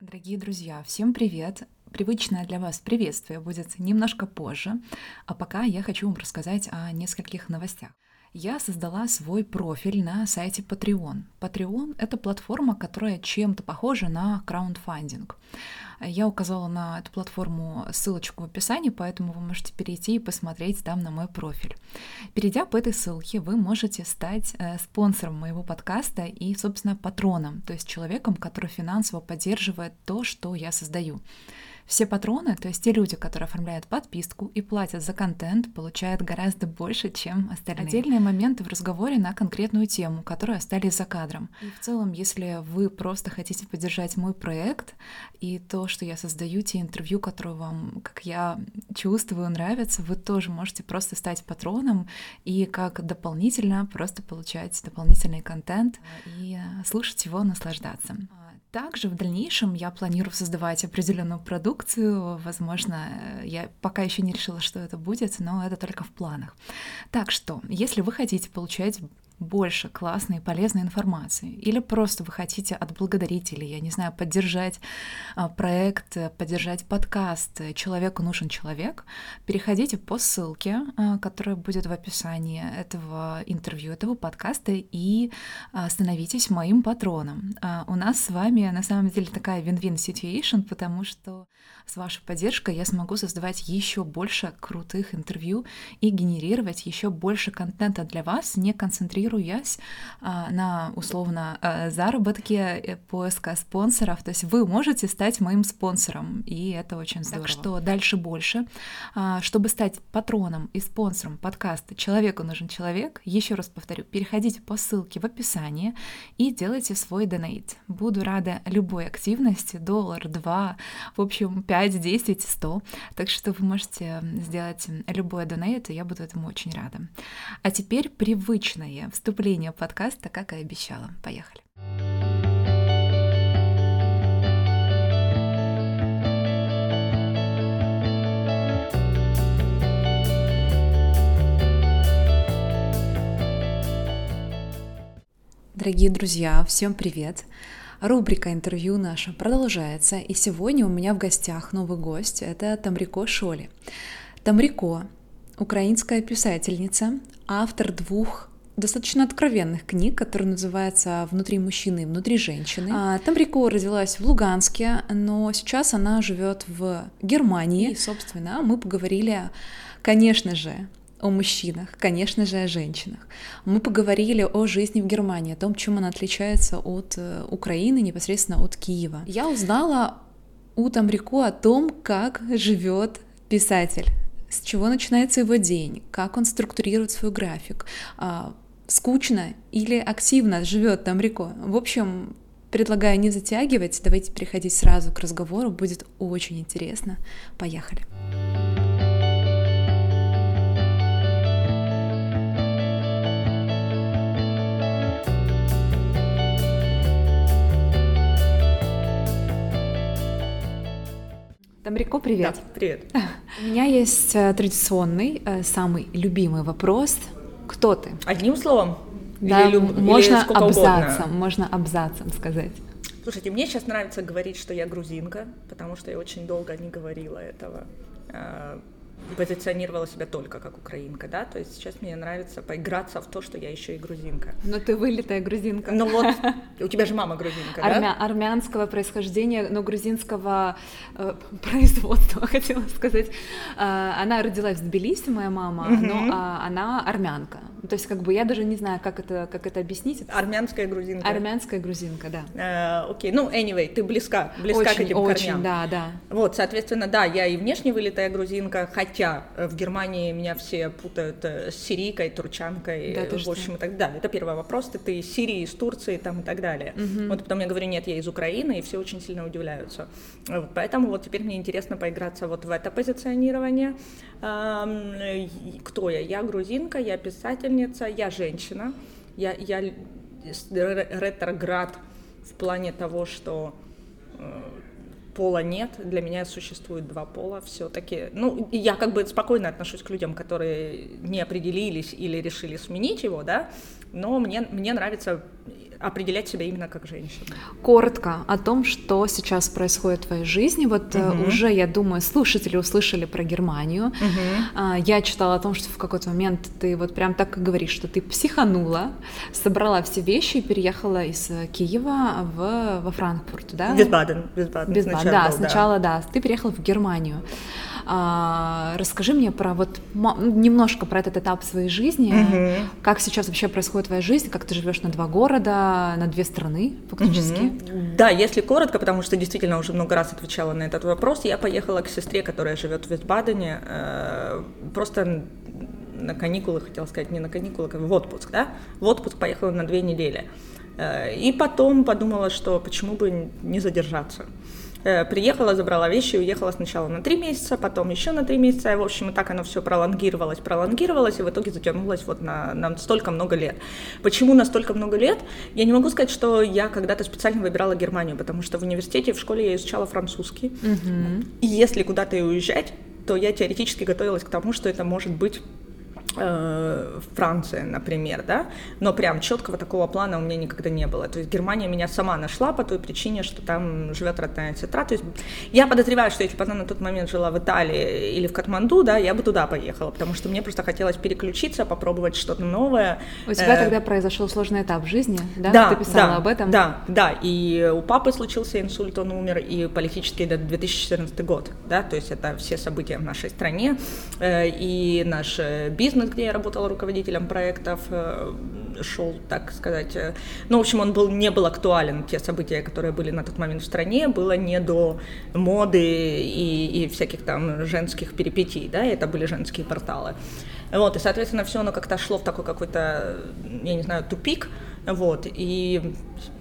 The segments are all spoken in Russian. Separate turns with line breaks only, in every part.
Дорогие друзья, всем привет! Привычное для вас приветствие будет немножко позже, а пока я хочу вам рассказать о нескольких новостях я создала свой профиль на сайте Patreon. Patreon — это платформа, которая чем-то похожа на краундфандинг. Я указала на эту платформу ссылочку в описании, поэтому вы можете перейти и посмотреть там на мой профиль. Перейдя по этой ссылке, вы можете стать э, спонсором моего подкаста и, собственно, патроном, то есть человеком, который финансово поддерживает то, что я создаю. Все патроны, то есть те люди, которые оформляют подписку и платят за контент, получают гораздо больше, чем остальные. Отдельные моменты в разговоре на конкретную тему, которые остались за кадром. И в целом, если вы просто хотите поддержать мой проект и то, что я создаю, те интервью, которые вам, как я чувствую, нравятся, вы тоже можете просто стать патроном и как дополнительно просто получать дополнительный контент и слушать его, наслаждаться. Также в дальнейшем я планирую создавать определенную продукцию. Возможно, я пока еще не решила, что это будет, но это только в планах. Так что, если вы хотите получать больше классной и полезной информации, или просто вы хотите отблагодарить, или, я не знаю, поддержать а, проект, поддержать подкаст «Человеку нужен человек», переходите по ссылке, а, которая будет в описании этого интервью, этого подкаста, и а, становитесь моим патроном. У нас с вами, на самом деле, такая win-win situation, потому что с вашей поддержкой я смогу создавать еще больше крутых интервью и генерировать еще больше контента для вас, не концентрируясь а, на условно а, заработке, э, поиска спонсоров. То есть вы можете стать моим спонсором, и это очень здорово. Так что дальше больше. А, чтобы стать патроном и спонсором подкаста «Человеку нужен человек», еще раз повторю, переходите по ссылке в описании и делайте свой донейт. Буду рада любой активности, доллар, два, в общем, 5, 10, 100. Так что вы можете сделать любое донейт, и я буду этому очень рада. А теперь привычное вступление подкаста, как и обещала. Поехали. Дорогие друзья, всем привет! Рубрика интервью наша продолжается, и сегодня у меня в гостях новый гость, это Тамрико Шоли. Тамрико — украинская писательница, автор двух достаточно откровенных книг, которые называются «Внутри мужчины и внутри женщины». А, Тамрико родилась в Луганске, но сейчас она живет в Германии. И, собственно, мы поговорили, конечно же, о мужчинах, конечно же, о женщинах. Мы поговорили о жизни в Германии, о том, чем она отличается от э, Украины, непосредственно от Киева. Я узнала у Тамрико о том, как живет писатель, с чего начинается его день, как он структурирует свой график, а, скучно или активно живет Тамрико. В общем, предлагаю не затягивать, давайте переходить сразу к разговору, будет очень интересно. Поехали. Тамрико, привет.
Да, привет.
У меня есть э, традиционный, э, самый любимый вопрос. Кто ты?
Одним словом?
Да, или можно или абзацем, угодно? можно абзацем сказать.
Слушайте, мне сейчас нравится говорить, что я грузинка, потому что я очень долго не говорила этого. Позиционировала себя только как украинка, да, то есть сейчас мне нравится поиграться в то, что я еще и грузинка.
Но ты вылитая грузинка.
Ну вот, у тебя же мама грузинка, Армя...
да? Армянского происхождения, но грузинского э, производства, хотела сказать. Э, она родилась в Тбилиси, моя мама, угу. но э, она армянка. То есть как бы я даже не знаю, как это, как это объяснить.
Армянская грузинка.
Армянская грузинка, да.
Э, окей, ну, anyway, ты близка, близка
очень,
к этим
очень,
корням.
да, да.
Вот, соответственно, да, я и внешне вылитая грузинка, хотя хотя э, в Германии меня все путают э, с сирийкой, турчанкой, да, в общем, что? и так далее. Это первый вопрос, ты, ты из Сирии, из Турции там и так далее. Угу. Вот потом я говорю, нет, я из Украины, и все очень сильно удивляются. Вот, поэтому вот теперь мне интересно поиграться вот в это позиционирование. Кто я? Я грузинка, я писательница, я женщина, я, я ретроград в плане того, что э, пола нет, для меня существует два пола все-таки. Ну, я как бы спокойно отношусь к людям, которые не определились или решили сменить его, да, но мне, мне нравится определять себя именно как женщину.
Коротко о том, что сейчас происходит в твоей жизни. Вот угу. уже, я думаю, слушатели услышали про Германию. Угу. Я читала о том, что в какой-то момент ты вот прям так и говоришь, что ты психанула, собрала все вещи и переехала из Киева в, во Франкфурт, да?
Висбаден. Висбаден.
Висбаден, да, был, сначала, да. да. Ты переехала в Германию. А, расскажи мне про вот немножко про этот этап своей жизни, угу. как сейчас вообще происходит твоя жизнь, как ты живешь на два города, на две страны фактически.
Угу. Да, если коротко, потому что действительно уже много раз отвечала на этот вопрос, я поехала к сестре, которая живет в Вестбадене, э, просто на каникулы, хотела сказать, не на каникулы, как в отпуск, да, в отпуск поехала на две недели. Э, и потом подумала, что почему бы не задержаться. Э, приехала, забрала вещи, уехала сначала на три месяца, потом еще на три месяца, и, в общем, и так оно все пролонгировалось, пролонгировалось, и в итоге затянулось вот на, на столько много лет. Почему на столько много лет? Я не могу сказать, что я когда-то специально выбирала Германию, потому что в университете, в школе я изучала французский, угу. и если куда-то и уезжать, то я теоретически готовилась к тому, что это может быть Франция, например, да, но прям четкого такого плана у меня никогда не было. То есть Германия меня сама нашла по той причине, что там живет родная сестра. То есть я подозреваю, что если бы она на тот момент жила в Италии или в Катманду, да, я бы туда поехала, потому что мне просто хотелось переключиться, попробовать что-то новое.
У тебя э, тогда произошел сложный этап в жизни, да? Да, Ты писала
да,
об этом?
Да, да, и у папы случился инсульт, он умер, и политический это 2014 год, да, то есть это все события в нашей стране, э, и наш бизнес бизнес, где я работала руководителем проектов, э, шел, так сказать, э, ну, в общем, он был, не был актуален, те события, которые были на тот момент в стране, было не до моды и, и всяких там женских перипетий, да, это были женские порталы. Вот, и, соответственно, все оно как-то шло в такой какой-то, я не знаю, тупик, вот, и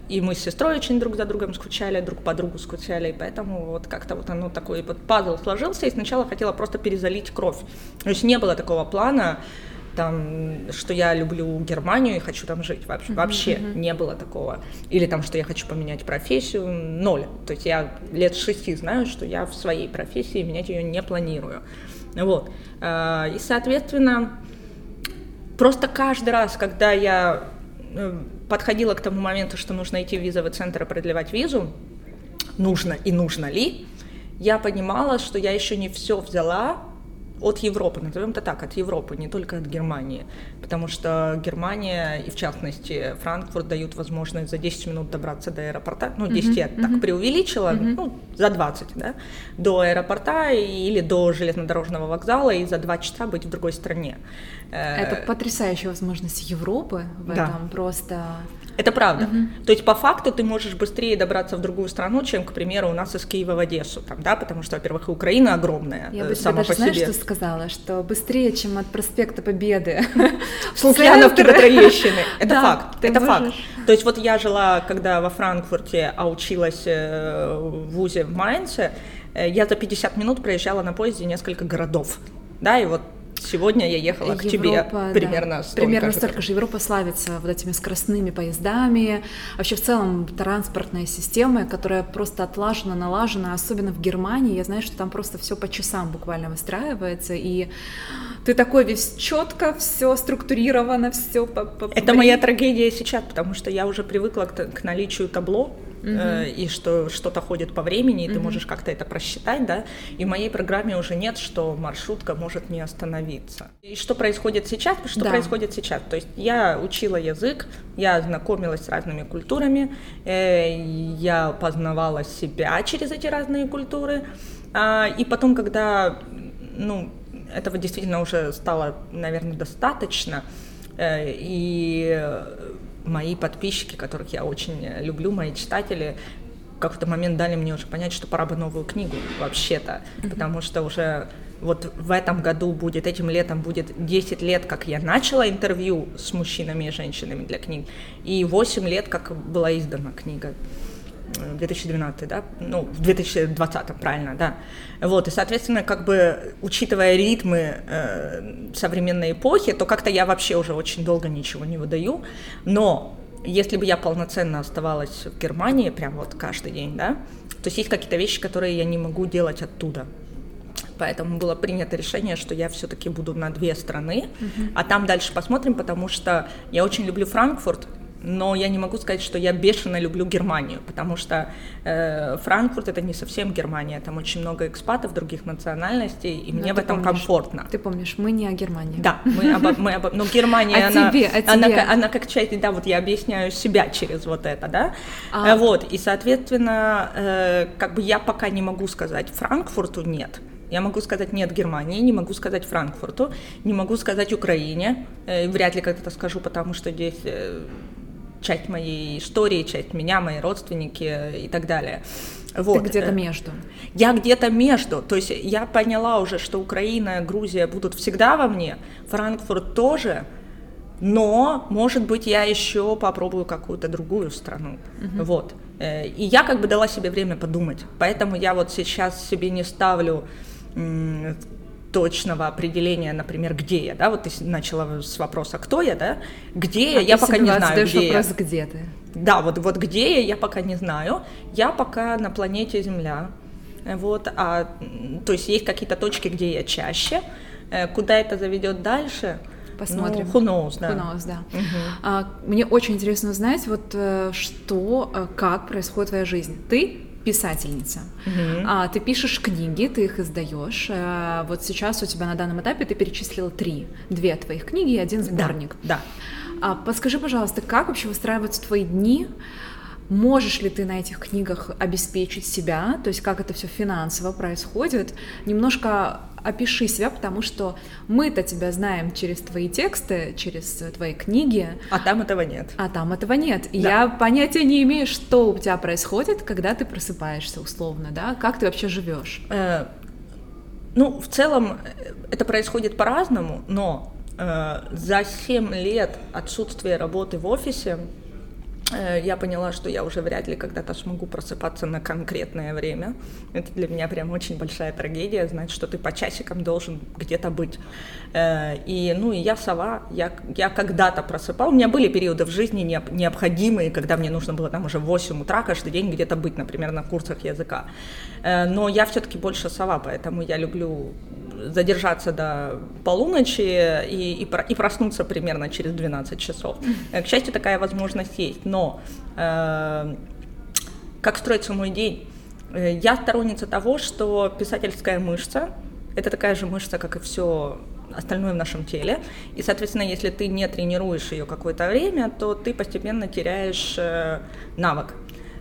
и мы с сестрой очень друг за другом скучали, друг по другу скучали, и поэтому вот как-то вот оно такой вот пазл сложился, и сначала хотела просто перезалить кровь. То есть не было такого плана, там, что я люблю Германию и хочу там жить. Вообще, uh-huh, вообще uh-huh. не было такого. Или там, что я хочу поменять профессию, ноль. То есть я лет шести знаю, что я в своей профессии менять ее не планирую. Вот. А, и, соответственно, просто каждый раз, когда я подходила к тому моменту, что нужно идти в визовый центр и продлевать визу, нужно и нужно ли, я понимала, что я еще не все взяла от Европы, назовем это так, от Европы, не только от Германии, потому что Германия и в частности Франкфурт дают возможность за 10 минут добраться до аэропорта, ну 10 uh-huh, я uh-huh. так преувеличила, uh-huh. ну за 20, да, до аэропорта или до железнодорожного вокзала и за 2 часа быть в другой стране.
Это потрясающая возможность Европы в да. этом просто
это правда. Угу. То есть по факту ты можешь быстрее добраться в другую страну, чем, к примеру, у нас из Киева в Одессу, там, да, потому что, во-первых, Украина огромная.
Я бы э, сама даже, по знаешь, что сказала, что быстрее, чем от проспекта Победы.
С Лукьяновки до Троещины. Это факт. Это факт. То есть вот я жила, когда во Франкфурте, а училась э, в ВУЗе в Майнце, э, я за 50 минут проезжала на поезде несколько городов. Да, и вот Сегодня я ехала Европа, к тебе примерно да, столько
Примерно столько же. Европа славится вот этими скоростными поездами, вообще в целом транспортная система, которая просто отлажена, налажена, особенно в Германии. Я знаю, что там просто все по часам буквально выстраивается, и ты такой весь четко, все структурировано, все по, по
Это моя трагедия сейчас, потому что я уже привыкла к, к наличию табло, Uh-huh. и что что-то ходит по времени, и uh-huh. ты можешь как-то это просчитать, да, и в моей программе уже нет, что маршрутка может не остановиться. И что происходит сейчас? Что да. происходит сейчас? То есть я учила язык, я знакомилась с разными культурами, э, я познавала себя через эти разные культуры, а, и потом, когда, ну, этого действительно уже стало, наверное, достаточно, э, и мои подписчики, которых я очень люблю, мои читатели, в какой-то момент дали мне уже понять, что пора бы новую книгу вообще-то, mm-hmm. потому что уже вот в этом году будет, этим летом будет 10 лет, как я начала интервью с мужчинами и женщинами для книг, и 8 лет, как была издана книга. 2012, да, ну, в 2020, правильно, да. Вот, и, соответственно, как бы, учитывая ритмы э, современной эпохи, то как-то я вообще уже очень долго ничего не выдаю, но если бы я полноценно оставалась в Германии, прям вот каждый день, да, то есть есть какие-то вещи, которые я не могу делать оттуда. Поэтому было принято решение, что я все-таки буду на две страны, uh-huh. а там дальше посмотрим, потому что я очень люблю Франкфурт, но я не могу сказать, что я бешено люблю Германию, потому что э, Франкфурт это не совсем Германия, там очень много экспатов других национальностей, и но мне в этом
помнишь,
комфортно.
Ты помнишь, мы не о Германии.
Да, мы об, мы об, но Германия, она,
тебе, а
она,
тебе?
она как часть, да, вот я объясняю себя через вот это, да, а. вот, и соответственно, э, как бы я пока не могу сказать Франкфурту нет, я могу сказать нет Германии, не могу сказать Франкфурту, не могу сказать Украине. Э, вряд ли когда-то скажу, потому что здесь э, часть моей истории, часть меня, мои родственники и так далее.
Вот. Ты где-то между.
Я где-то между. То есть я поняла уже, что Украина, Грузия будут всегда во мне, Франкфурт тоже, но, может быть, я еще попробую какую-то другую страну. Угу. Вот. Э, и я как бы дала себе время подумать. Поэтому я вот сейчас себе не ставлю точного определения, например, где я, да, вот ты начала с вопроса, кто я, да, где а я, я пока не знаю, где
вопрос,
я.
где ты.
Да, вот, вот где я, я пока не знаю, я пока на планете Земля, вот, а, то есть есть какие-то точки, где я чаще, э, куда это заведет дальше,
Посмотрим.
Ну, who knows, да.
Who knows, да. Угу. А, мне очень интересно узнать, вот э, что, э, как происходит твоя жизнь. Ты писательница. Угу. А, ты пишешь книги, ты их издаешь. А, вот сейчас у тебя на данном этапе ты перечислила три. Две твоих книги и один сборник.
Да.
да. А, подскажи, пожалуйста, как вообще выстраиваются твои дни? Можешь ли ты на этих книгах обеспечить себя, то есть как это все финансово происходит? Немножко опиши себя, потому что мы-то тебя знаем через твои тексты, через твои книги.
А там этого нет.
А там этого нет. Да. я понятия не имею, что у тебя происходит, когда ты просыпаешься условно, да? Как ты вообще живешь? Э,
ну, в целом э, это происходит по-разному, но э, за 7 лет отсутствия работы в офисе Э, я поняла, что я уже вряд ли когда-то смогу просыпаться на конкретное время. Это для меня прям очень большая трагедия, знать, что ты по часикам должен где-то быть. Э, и, ну, и я сова, я, я когда-то просыпала, у меня были периоды в жизни необходимые, когда мне нужно было там уже в 8 утра каждый день где-то быть, например, на курсах языка. Э, но я все-таки больше сова, поэтому я люблю задержаться до полуночи и, и, и проснуться примерно через 12 часов. К счастью, такая возможность есть. Но э, как строится мой день? Э, я сторонница того, что писательская мышца – это такая же мышца, как и все остальное в нашем теле. И, соответственно, если ты не тренируешь ее какое-то время, то ты постепенно теряешь э, навык.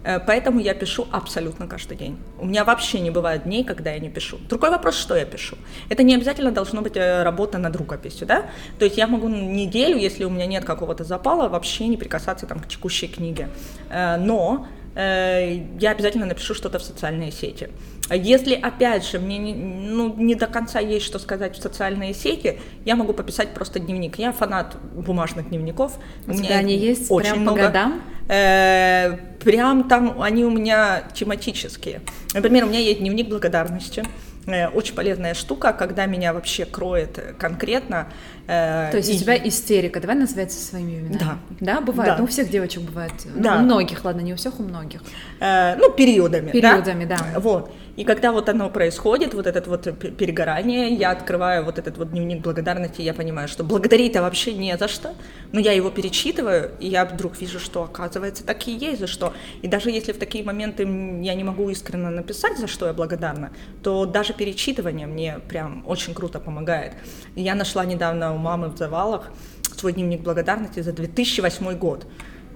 Э, поэтому я пишу абсолютно каждый день. У меня вообще не бывает дней, когда я не пишу. Другой вопрос, что я пишу. Это не обязательно должно быть э, работа над рукописью, да? То есть я могу неделю, если у меня нет какого-то запала, вообще не прикасаться там к текущей книге. Э, но я обязательно напишу что-то в социальные сети. Если, опять же, мне не, ну, не до конца есть что сказать в социальные сети, я могу пописать просто дневник. Я фанат бумажных дневников.
У, у меня они есть очень прям много. по годам?
Э, прям там они у меня тематические. Например, у меня есть дневник благодарности. Э, очень полезная штука, когда меня вообще кроет конкретно.
Э, То есть и... у тебя истерика, давай называется своими именами.
Да.
Да, бывает. Да. Ну, у всех девочек бывает. Да. Ну, у многих, ладно, не у всех, у многих.
Э, ну, периодами.
Периодами, да.
да. Вот. И когда вот оно происходит, вот это вот перегорание, я открываю вот этот вот дневник благодарности, я понимаю, что благодарить-то вообще не за что, но я его перечитываю, и я вдруг вижу, что оказывается так и есть за что. И даже если в такие моменты я не могу искренне написать, за что я благодарна, то даже перечитывание мне прям очень круто помогает. Я нашла недавно у мамы в завалах свой дневник благодарности за 2008 год.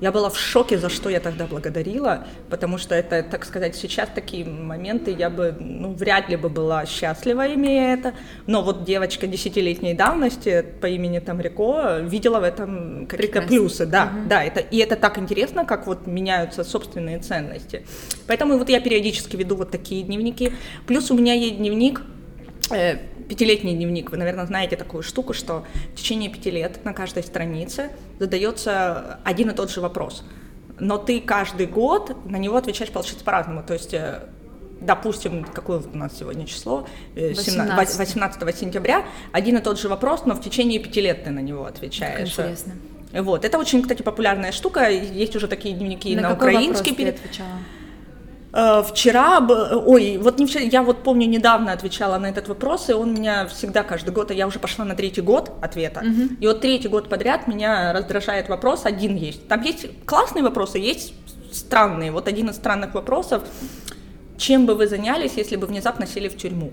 Я была в шоке, за что я тогда благодарила, потому что это, так сказать, сейчас такие моменты, я бы, ну, вряд ли бы была счастлива, имея это, но вот девочка десятилетней давности по имени Тамрико видела в этом какие-то плюсы, да, угу. да, это, и это так интересно, как вот меняются собственные ценности. Поэтому вот я периодически веду вот такие дневники, плюс у меня есть дневник, пятилетний дневник, вы, наверное, знаете такую штуку, что в течение пяти лет на каждой странице задается один и тот же вопрос. Но ты каждый год на него отвечаешь, получается, по-разному. То есть э, допустим, какое у нас сегодня число, 18. Э, 18 сентября, один и тот же вопрос, но в течение пяти лет ты на него отвечаешь.
интересно.
Вот, это очень, кстати, популярная штука, есть уже такие дневники на, на украинский.
Перед... отвечала?
Э, вчера, ой, вот не вчера, я вот помню, недавно отвечала на этот вопрос, и он меня всегда каждый год, и я уже пошла на третий год ответа, угу. и вот третий год подряд меня раздражает вопрос, один есть. Там есть классные вопросы, есть странные. Вот один из странных вопросов, чем бы вы занялись, если бы внезапно сели в тюрьму?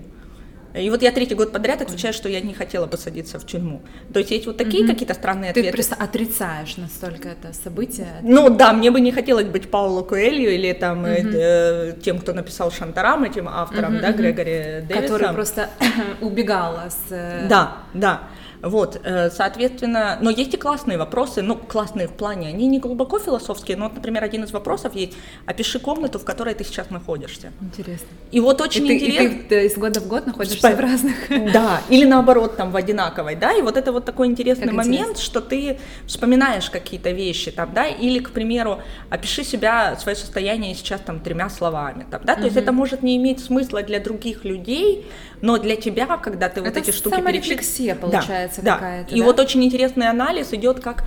И вот я третий год подряд отвечаю, что я не хотела бы садиться в тюрьму. То есть есть вот такие угу. какие-то странные
Ты
ответы.
Ты просто отрицаешь настолько это событие.
Ну да, мне бы не хотелось быть Пауло Куэлью или там угу. э, тем, кто написал Шантарам, этим автором, угу, да, Грегори Дэвисом.
Который просто убегала с...
Э, да, да. Вот, э, соответственно, но есть и классные вопросы, ну, классные в плане, они не глубоко философские, но, вот, например, один из вопросов есть, опиши комнату, в которой ты сейчас находишься.
Интересно.
И вот очень и интересно...
И ты, ты из года в год находишься Спа... в разных...
Да, или наоборот, там, в одинаковой, да, и вот это вот такой интересный как момент, интересно. что ты вспоминаешь какие-то вещи, там, да, или, к примеру, опиши себя, свое состояние сейчас, там, тремя словами, там, да, то угу. есть это может не иметь смысла для других людей, но для тебя, когда ты
это
вот эти штуки
перечисляешь... получается
да,
какая-то,
И да? вот очень интересный анализ идет как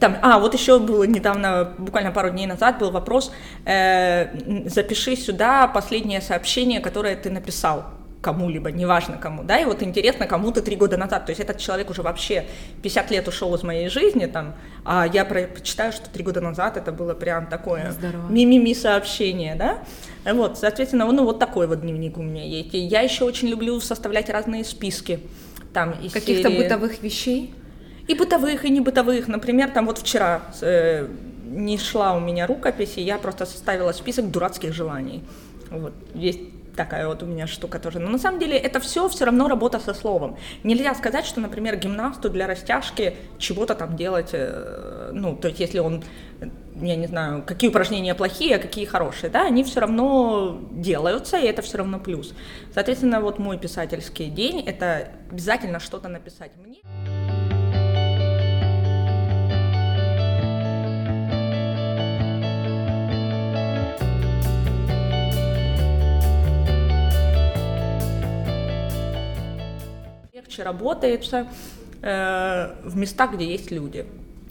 там, а, вот еще было недавно, буквально пару дней назад был вопрос, э, запиши сюда последнее сообщение, которое ты написал кому-либо, неважно кому, да, и вот интересно, кому ты три года назад, то есть этот человек уже вообще 50 лет ушел из моей жизни, там, а я прочитаю, что три года назад это было прям такое мимими сообщение, да, вот, соответственно, ну вот такой вот дневник у меня есть, и я еще очень люблю составлять разные списки, там, из
Каких-то
серии...
бытовых вещей?
И бытовых, и не бытовых, например, там вот вчера э, не шла у меня рукопись, и я просто составила список дурацких желаний, вот, есть такая вот у меня штука тоже. Но на самом деле это все все равно работа со словом. Нельзя сказать, что, например, гимнасту для растяжки чего-то там делать, э, ну, то есть если он, я не знаю, какие упражнения плохие, а какие хорошие, да, они все равно делаются, и это все равно плюс. Соответственно, вот мой писательский день — это обязательно что-то написать мне. Легче работается э, в местах, где есть люди.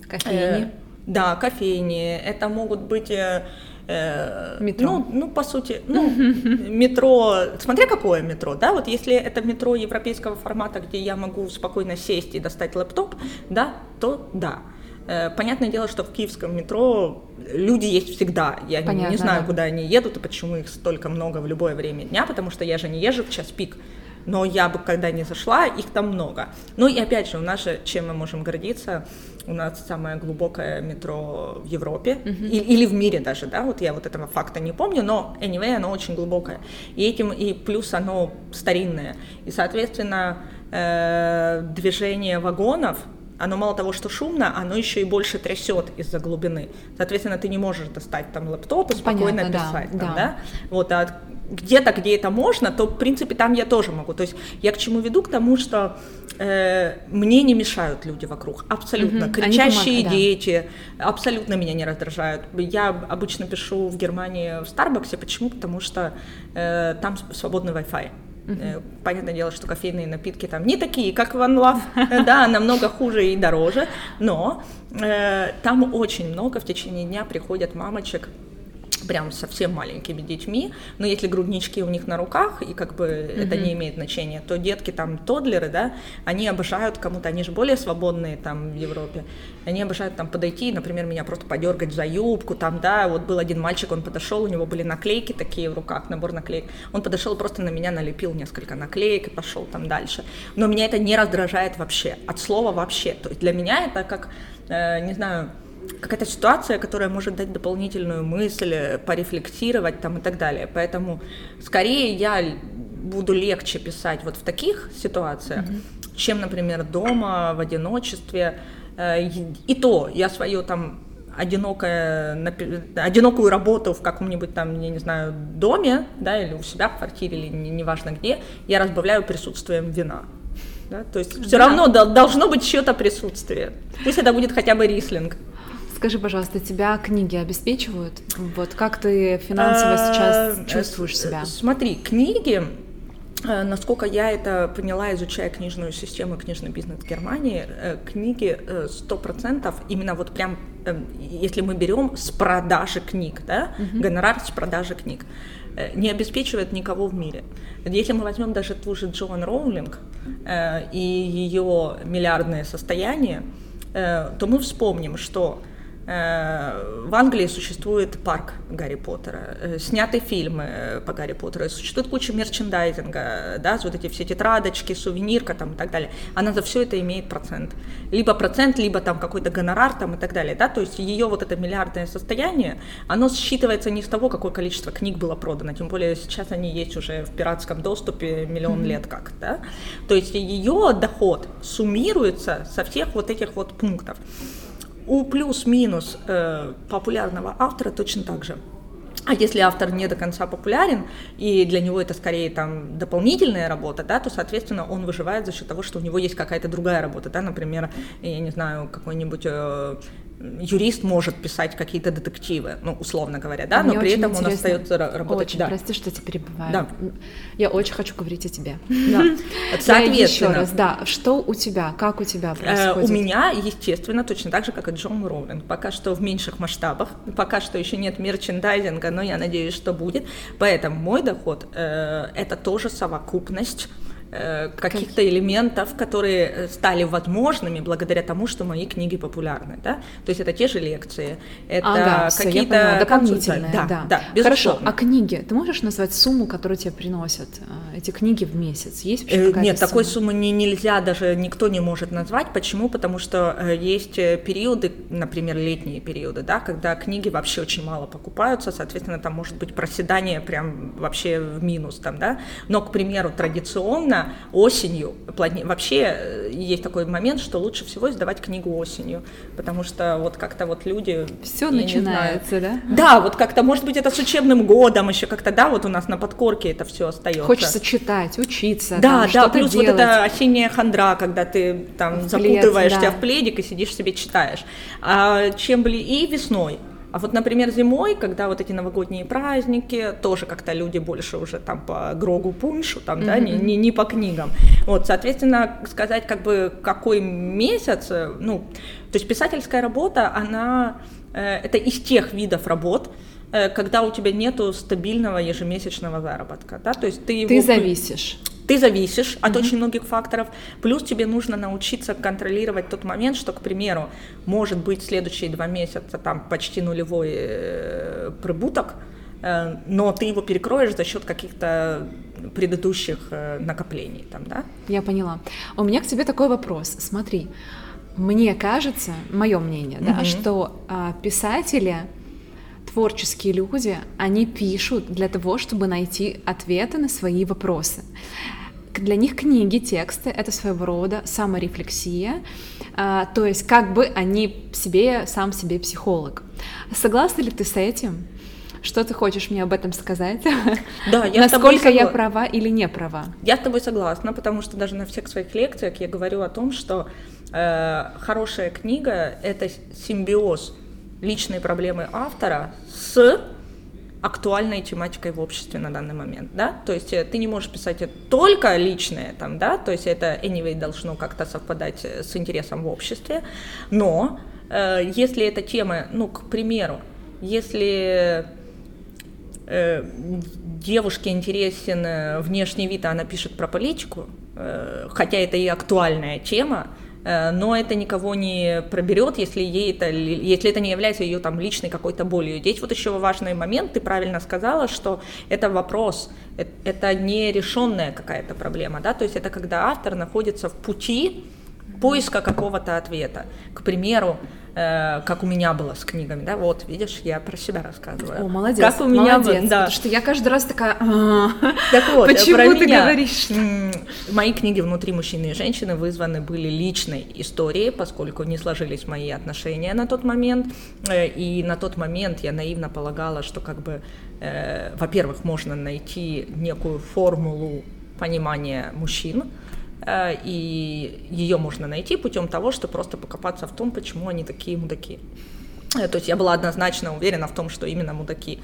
Кофейни. Э,
да, кофейни. Это могут быть... Э,
э метро.
Ну, ну, по сути, ну, метро, смотря какое метро, да, вот если это метро европейского формата, где я могу спокойно сесть и достать лэптоп, да, то да. Э, понятное дело, что в киевском метро люди есть всегда. Я Понятно, не знаю, да. куда они едут и почему их столько много в любое время дня, потому что я же не езжу в час пик но я бы когда не зашла, их там много. Ну и опять же, у нас же, чем мы можем гордиться, у нас самое глубокое метро в Европе, uh-huh. и, или в мире даже, да, вот я вот этого факта не помню, но anyway, оно очень глубокое. И этим, и плюс оно старинное. И, соответственно, э, движение вагонов, оно мало того, что шумно, оно еще и больше трясет из-за глубины. Соответственно, ты не можешь достать там лэптоп и спокойно Понятно, писать. Да, там, да. Да? Вот, а где-то, где это можно, то, в принципе, там я тоже могу. То есть я к чему веду? К тому, что э, мне не мешают люди вокруг, абсолютно. Угу. Кричащие дети да. абсолютно меня не раздражают. Я обычно пишу в Германии в Старбаксе. Почему? Потому что э, там свободный Wi-Fi. Uh-huh. Понятное дело, что кофейные напитки там не такие, как в One Love, да, намного хуже и дороже, но э, там очень много в течение дня приходят мамочек прям совсем маленькими детьми, но если груднички у них на руках, и как бы mm-hmm. это не имеет значения, то детки там, тодлеры, да, они обожают кому-то, они же более свободные там в Европе, они обожают там подойти, например, меня просто подергать за юбку, там, да, вот был один мальчик, он подошел, у него были наклейки такие в руках, набор наклеек, он подошел просто на меня налепил несколько наклеек и пошел там дальше, но меня это не раздражает вообще, от слова вообще, то есть для меня это как, э, не знаю, какая-то ситуация, которая может дать дополнительную мысль, порефлексировать там и так далее. Поэтому скорее я буду легче писать вот в таких ситуациях, mm-hmm. чем, например, дома, в одиночестве. Э, и то я свою там одинокое, одинокую работу в каком-нибудь там, я не знаю, доме, да, или у себя в квартире, или неважно где, я разбавляю присутствием вина. Да? То есть все да. равно должно быть чье-то присутствие. Пусть это будет хотя бы рислинг.
Скажи, пожалуйста, тебя книги обеспечивают? Вот как ты финансово сейчас а, чувствуешь себя?
Смотри, книги Э, насколько я это поняла, изучая книжную систему, книжный бизнес Германии, э, книги 100% именно вот прям, если мы берем с продажи книг, да, uh-huh. гонорар с продажи книг, не обеспечивает никого в мире. Если мы возьмем даже ту же Джоан Роулинг и ее миллиардное состояние, то мы вспомним, что Э, в Англии существует парк Гарри Поттера, э, сняты фильмы э, по Гарри Поттеру, существует куча мерчендайзинга, да, вот эти все тетрадочки, сувенирка там и так далее. Она за все это имеет процент. Либо процент, либо там какой-то гонорар там и так далее, да, то есть ее вот это миллиардное состояние, оно считывается не с того, какое количество книг было продано, тем более сейчас они есть уже в пиратском доступе миллион mm-hmm. лет как, да, то есть ее доход суммируется со всех вот этих вот пунктов. У плюс-минус э, популярного автора точно так же. А если автор не до конца популярен, и для него это скорее там дополнительная работа, да, то, соответственно, он выживает за счет того, что у него есть какая-то другая работа, да, например, я не знаю, какой-нибудь э, юрист может писать какие-то детективы, ну, условно говоря, да, а но при этом интересно. он остается работать.
Очень, да. прости, что тебя перебиваю. Да. Я очень хочу говорить о тебе.
Да. Соответственно. Еще
раз, да, что у тебя, как у тебя э, происходит?
У меня, естественно, точно так же, как и Джон Роулинг. Пока что в меньших масштабах, пока что еще нет мерчендайзинга, но я надеюсь, что будет. Поэтому мой доход э, это тоже совокупность каких-то элементов, которые э, стали возможными благодаря тому, что мои книги популярны, да, то есть это те же лекции, это ага, какие-то
дополнительные, да, да, да Хорошо, а книги, ты можешь назвать сумму, которую тебе приносят э, эти книги в месяц? Есть
вообще Нет, сумма? такой суммы не, нельзя, даже никто не может назвать, почему? Потому что есть периоды, например, летние периоды, да, когда книги вообще очень мало покупаются, соответственно, там может быть проседание прям вообще в минус там, да, но, к примеру, традиционно осенью. Вообще э, есть такой момент, что лучше всего издавать книгу осенью, потому что вот как-то вот люди...
Все начинается, да?
Да, вот как-то, может быть, это с учебным годом еще как-то, да, вот у нас на подкорке это все остается.
Хочется читать, учиться,
Да, там, да, плюс делать. вот эта осенняя хандра, когда ты там в запутываешься плед, да. в пледик и сидишь себе читаешь. А чем были и весной, а вот, например, зимой, когда вот эти новогодние праздники, тоже как-то люди больше уже там по Грогу Пуншу, там, mm-hmm. да, не, не, не по книгам. Вот, соответственно, сказать, как бы, какой месяц, ну, то есть писательская работа, она, э, это из тех видов работ, э, когда у тебя нету стабильного ежемесячного заработка, да, то есть ты его...
Ты зависишь
ты зависишь от mm-hmm. очень многих факторов, плюс тебе нужно научиться контролировать тот момент, что, к примеру, может быть следующие два месяца там почти нулевой э, прибуток, э, но ты его перекроешь за счет каких-то предыдущих э, накоплений, там, да?
Я поняла. У меня к тебе такой вопрос. Смотри, мне кажется, мое мнение, mm-hmm. да, что э, писатели творческие люди, они пишут для того, чтобы найти ответы на свои вопросы. Для них книги, тексты — это своего рода саморефлексия, а, то есть как бы они себе, сам себе психолог. Согласна ли ты с этим? Что ты хочешь мне об этом сказать?
Да, я
Насколько я права или не права?
Я с тобой согласна, потому что даже на всех своих лекциях я говорю о том, что э, хорошая книга — это симбиоз личной проблемы автора с актуальной тематикой в обществе на данный момент, да, то есть э, ты не можешь писать только личное там, да, то есть это anyway должно как-то совпадать э, с интересом в обществе, но э, если эта тема, ну, к примеру, если э, девушке интересен э, внешний вид, а она пишет про политику, э, хотя это и актуальная тема, но это никого не проберет, если ей это, если это не является ее там личной какой-то болью. Здесь вот еще важный момент, ты правильно сказала, что это вопрос, э, это не решенная какая-то проблема, да, то есть это когда автор находится в пути поиска какого-то ответа. К примеру, э, как у меня было с книгами, да, вот, видишь, я про себя рассказываю.
О, молодец, как у меня молодец, было, да. потому что я каждый раз такая, «А, так вот, почему про ты меня. говоришь?
Мои книги «Внутри мужчины и женщины» вызваны были личной историей, поскольку не сложились мои отношения на тот момент, э, и на тот момент я наивно полагала, что как бы, э, во-первых, можно найти некую формулу понимания мужчин, и ее можно найти путем того, что просто покопаться в том, почему они такие мудаки. Э, то есть я была однозначно уверена в том, что именно мудаки.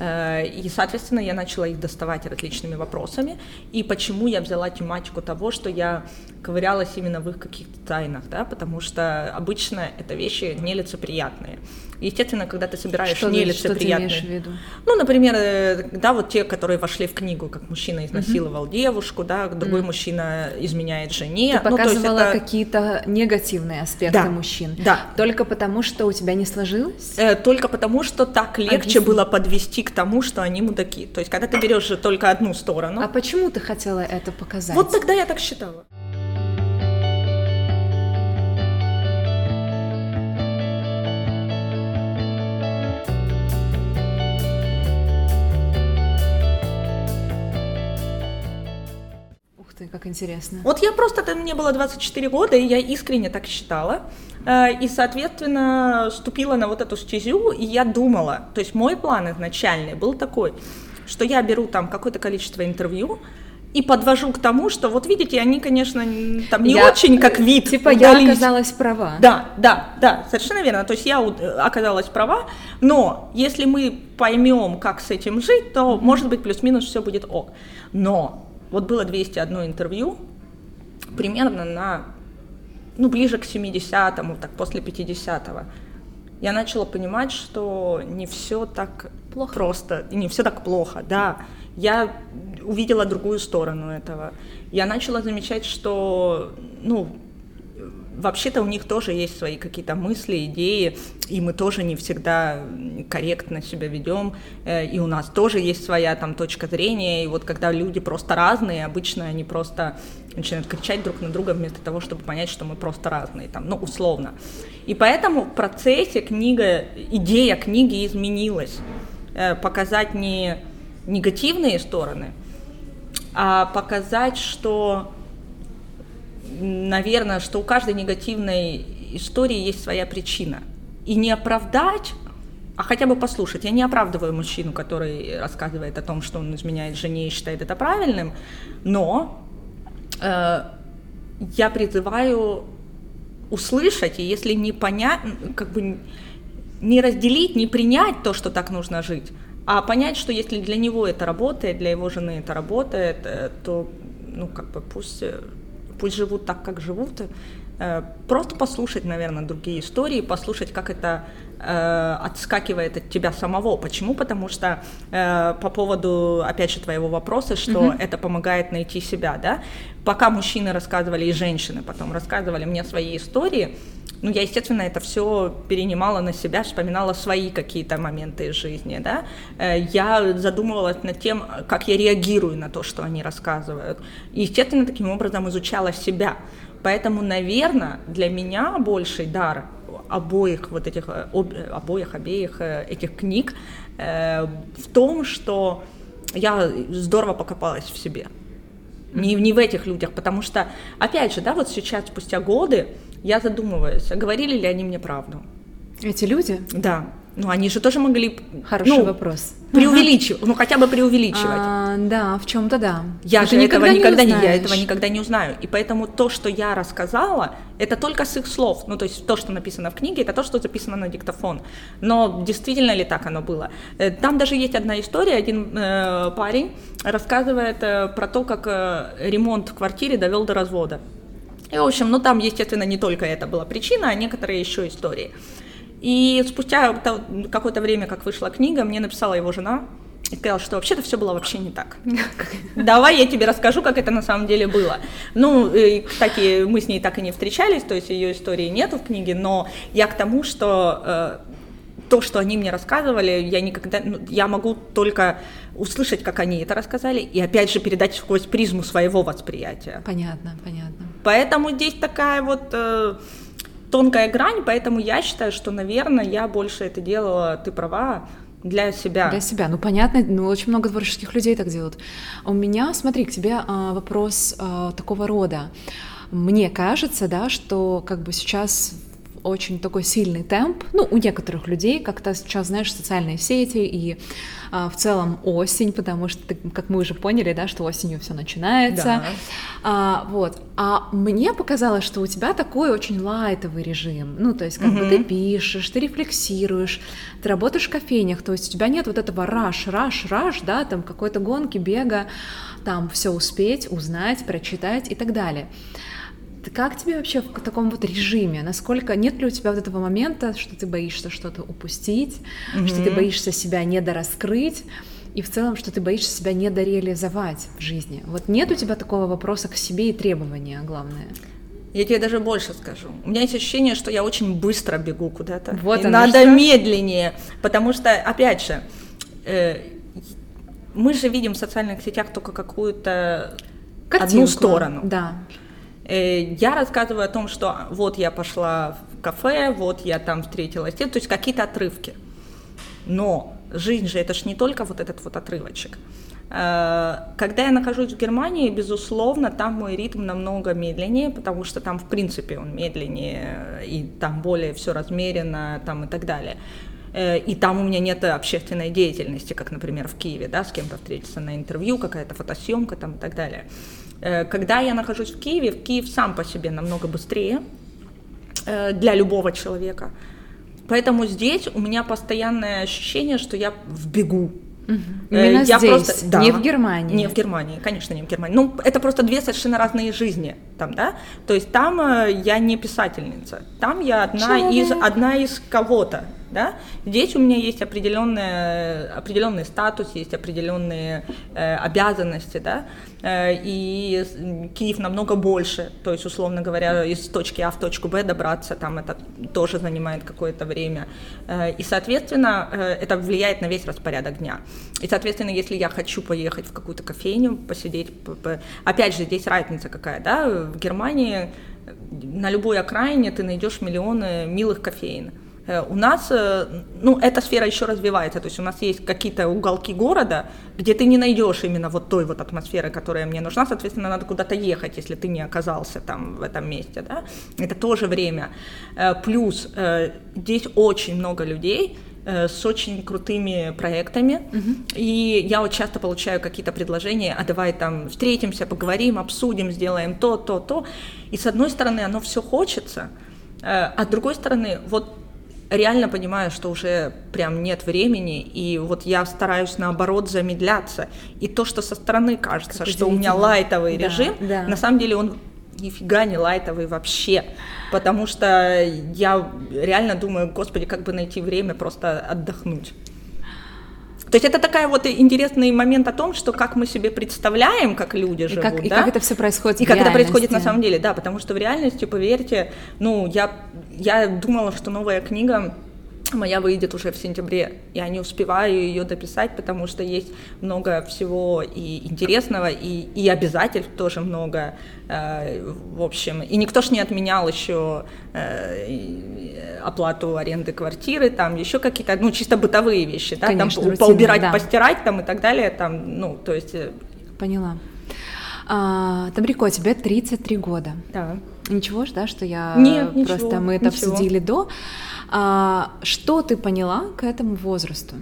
Э, и, соответственно, я начала их доставать различными вопросами. И почему я взяла тематику того, что я ковырялась именно в их каких-то тайнах, да, потому что обычно это вещи нелицеприятные. Естественно, когда ты собираешь
что
нелицеприятные...
Что ты в виду?
Ну, например, э, да, вот те, которые вошли в книгу, как мужчина изнасиловал mm-hmm. девушку, да, другой mm-hmm. мужчина изменяет жене.
Ты показывала ну, это... какие-то негативные аспекты да. мужчин.
Да.
Только потому, что у тебя не сложилось?
Э, только потому, что так легче Объясни. было подвести к тому, что они мудаки. То есть, когда ты берешь же только одну сторону.
А почему ты хотела это показать?
Вот тогда я так считала.
Ты, как интересно.
Вот я просто, мне было 24 года, и я искренне так считала. Э, и, соответственно, ступила на вот эту стезю, и я думала, то есть мой план изначальный был такой, что я беру там какое-то количество интервью, и подвожу к тому, что вот видите, они, конечно, там не я, очень как вид.
Типа удались. я оказалась права.
Да, да, да, совершенно верно. То есть я оказалась права, но если мы поймем, как с этим жить, то, может быть, плюс-минус все будет ок. Но вот было 201 интервью, примерно на, ну, ближе к 70-му, так, после 50-го. Я начала понимать, что не все так плохо. просто, не все так плохо, да. Я увидела другую сторону этого. Я начала замечать, что, ну, вообще-то у них тоже есть свои какие-то мысли, идеи, и мы тоже не всегда корректно себя ведем, э, и у нас тоже есть своя там точка зрения, и вот когда люди просто разные, обычно они просто начинают кричать друг на друга вместо того, чтобы понять, что мы просто разные, там, ну, условно. И поэтому в процессе книга, идея книги изменилась. Э, показать не негативные стороны, а показать, что наверное, что у каждой негативной истории есть своя причина. И не оправдать, а хотя бы послушать. Я не оправдываю мужчину, который рассказывает о том, что он изменяет жене и считает это правильным, но э, я призываю услышать, и если не понять, как бы не разделить, не принять то, что так нужно жить, а понять, что если для него это работает, для его жены это работает, э, то ну как бы пусть э, пусть живут так, как живут, э, просто послушать, наверное, другие истории, послушать, как это э, отскакивает от тебя самого. Почему? Потому что э, по поводу, опять же, твоего вопроса, что mm-hmm. это помогает найти себя, да, пока мужчины рассказывали и женщины потом рассказывали мне свои истории, ну, я, естественно, это все перенимала на себя, вспоминала свои какие-то моменты из жизни, да. Э, я задумывалась над тем, как я реагирую на то, что они рассказывают. И, естественно, таким образом изучала себя. Поэтому, наверное, для меня больший дар обоих вот этих, э, об, обоих, обеих э, этих книг э, в том, что я здорово покопалась в себе. Не, не в этих людях, потому что, опять же, да, вот сейчас, спустя годы, я задумываюсь, а говорили ли они мне правду.
Эти люди?
Да. Ну, они же тоже могли...
Хороший ну, вопрос.
Преувеличивать, ну, хотя бы преувеличивать.
А, да, в чем то да.
Я Ты же никогда этого никогда не, не, я этого никогда не узнаю. И поэтому то, что я рассказала, это только с их слов. Ну, то есть то, что написано в книге, это то, что записано на диктофон. Но действительно ли так оно было? Э, там даже есть одна история, один э, парень рассказывает э, про то, как э, ремонт в квартире довел до развода. И, в общем, ну там, естественно, не только это была причина, а некоторые еще истории. И спустя какое-то время, как вышла книга, мне написала его жена и сказала, что вообще-то все было вообще не так. Давай я тебе расскажу, как это на самом деле было. Ну, и, кстати, мы с ней так и не встречались, то есть ее истории нету в книге, но я к тому, что э, то, что они мне рассказывали, я никогда, ну, я могу только услышать, как они это рассказали, и опять же передать сквозь призму своего восприятия.
Понятно, понятно.
Поэтому здесь такая вот э, тонкая грань, поэтому я считаю, что, наверное, я больше это делала, ты права, для себя.
Для себя, ну понятно, ну очень много творческих людей так делают. У меня, смотри, к тебе а, вопрос а, такого рода. Мне кажется, да, что как бы сейчас очень такой сильный темп. Ну, у некоторых людей, как-то сейчас, знаешь, социальные сети и а, в целом осень, потому что, как мы уже поняли, да, что осенью все начинается. Да. А, вот. А мне показалось, что у тебя такой очень лайтовый режим. Ну, то есть, как угу. бы ты пишешь, ты рефлексируешь, ты работаешь в кофейнях, то есть у тебя нет вот этого раш, раш, раш, да, там какой-то гонки, бега, там все успеть, узнать, прочитать и так далее. Как тебе вообще в таком вот режиме? Насколько нет ли у тебя вот этого момента, что ты боишься что-то упустить, mm-hmm. что ты боишься себя недораскрыть? и в целом, что ты боишься себя недореализовать в жизни. Вот нет у тебя такого вопроса к себе и требования, главное.
Я тебе даже больше скажу. У меня есть ощущение, что я очень быстро бегу куда-то. Вот и надо что? медленнее, потому что, опять же, э, мы же видим в социальных сетях только какую-то одну сторону.
Да.
Э, я рассказываю о том, что вот я пошла в кафе, вот я там встретилась, то есть какие-то отрывки. Но жизнь же это ж не только вот этот вот отрывочек. Э, когда я нахожусь в Германии, безусловно, там мой ритм намного медленнее, потому что там, в принципе, он медленнее, и там более все размеренно, там и так далее. Э, и там у меня нет общественной деятельности, как, например, в Киеве, да, с кем-то встретиться на интервью, какая-то фотосъемка там и так далее. Э, когда я нахожусь в Киеве, в Киев сам по себе намного быстрее э, для любого человека. Поэтому здесь у меня постоянное ощущение, что я в бегу.
Угу. Именно я здесь, просто, да, не в Германии.
Не в Германии, конечно, не в Германии. Ну, это просто две совершенно разные жизни там, да. То есть там я не писательница, там я одна из одна из кого-то, да? Здесь у меня есть определенный, определенный статус, есть определенные э, обязанности, да, э, и Киев намного больше, то есть, условно говоря, из точки А в точку Б добраться, там это тоже занимает какое-то время, э, и, соответственно, э, это влияет на весь распорядок дня. И, соответственно, если я хочу поехать в какую-то кофейню, посидеть, по, по... опять же, здесь разница какая, да, в Германии на любой окраине ты найдешь миллионы милых кофеин. Э, у нас, э, ну, эта сфера еще развивается, то есть у нас есть какие-то уголки города, где ты не найдешь именно вот той вот атмосферы, которая мне нужна, соответственно, надо куда-то ехать, если ты не оказался там в этом месте, да, это тоже время. Э, плюс здесь очень много людей, с очень крутыми проектами. Uh-huh. И я вот часто получаю какие-то предложения, а давай там встретимся, поговорим, обсудим, сделаем то, то, то. И с одной стороны, оно все хочется, а с другой стороны, вот реально понимаю, что уже прям нет времени, и вот я стараюсь наоборот замедляться. И то, что со стороны кажется, как что у меня лайтовый да, режим, да. на самом деле он нифига не лайтовый вообще, потому что я реально думаю, господи, как бы найти время просто отдохнуть. То есть это такая вот интересный момент о том, что как мы себе представляем, как люди живут, и
как,
да?
и как это все происходит.
И как это происходит на самом деле, да, потому что в реальности, поверьте, ну я я думала, что новая книга моя выйдет уже в сентябре. Я не успеваю ее дописать, потому что есть много всего и интересного, и, и обязательств тоже много. Э, в общем, и никто ж не отменял еще э, оплату аренды квартиры, там еще какие-то, ну, чисто бытовые вещи, да, Конечно, там рутина, поубирать, да. постирать там и так далее, там, ну, то есть... Э,
Поняла. А, Тамрико, тебе 33 года.
Да.
Ничего ж, да, что я
Нет,
просто
ничего,
мы это
ничего.
обсудили до. А, что ты поняла к этому возрасту?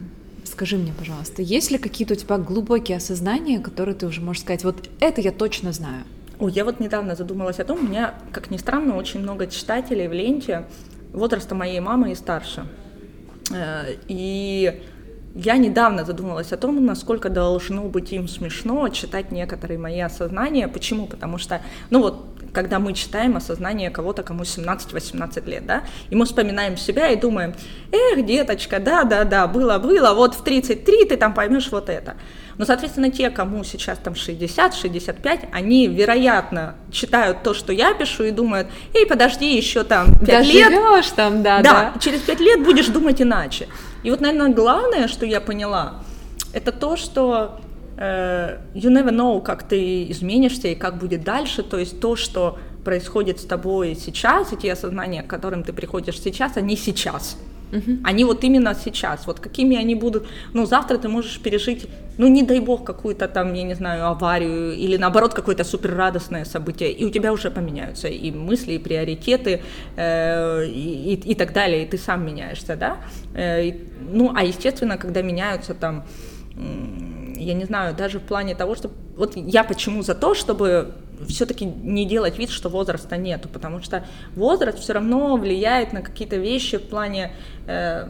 Скажи мне, пожалуйста, есть ли какие-то у тебя глубокие осознания, которые ты уже можешь сказать, вот это я точно знаю?
О, я вот недавно задумалась о том, у меня, как ни странно, очень много читателей в ленте возраста моей мамы и старше. Э, и я недавно задумалась о том, насколько должно быть им смешно читать некоторые мои осознания. Почему? Потому что, ну вот, когда мы читаем осознание кого-то, кому 17-18 лет, да, и мы вспоминаем себя и думаем, эх, деточка, да-да-да, было-было, вот в 33 ты там поймешь вот это. Но, соответственно, те, кому сейчас там 60-65, они, вероятно, читают то, что я пишу, и думают, эй, подожди, еще там 5
Доживешь лет. там, да,
да. Да, через 5 лет будешь думать иначе. И вот, наверное, главное, что я поняла, это то, что you never know, как ты изменишься и как будет дальше. То есть то, что происходит с тобой сейчас, и те осознания, к которым ты приходишь сейчас, они сейчас. Угу. Они вот именно сейчас, вот какими они будут, ну, завтра ты можешь пережить, ну, не дай бог, какую-то там, я не знаю, аварию или наоборот какое-то суперрадостное событие, и у тебя уже поменяются и мысли, и приоритеты, э, и, и, и так далее, и ты сам меняешься, да? Э, и, ну, а естественно, когда меняются там, я не знаю, даже в плане того, что вот я почему за то, чтобы все-таки не делать вид, что возраста нету, потому что возраст все равно влияет на какие-то вещи в плане э,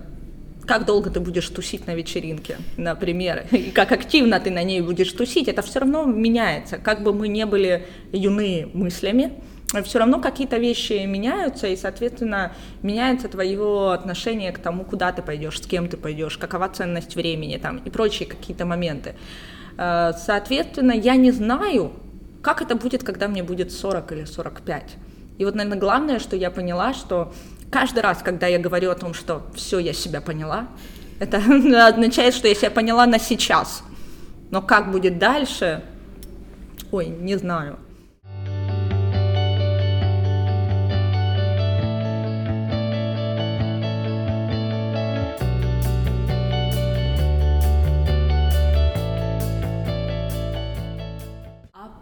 как долго ты будешь тусить на вечеринке, например, и как активно ты на ней будешь тусить, это все равно меняется. Как бы мы не были юны мыслями, все равно какие-то вещи меняются, и, соответственно, меняется твое отношение к тому, куда ты пойдешь, с кем ты пойдешь, какова ценность времени там и прочие какие-то моменты. Э, соответственно, я не знаю, как это будет, когда мне будет 40 или 45. И вот, наверное, главное, что я поняла, что каждый раз, когда я говорю о том, что все, я себя поняла, это означает, что я себя поняла на сейчас. Но как будет дальше, ой, не знаю.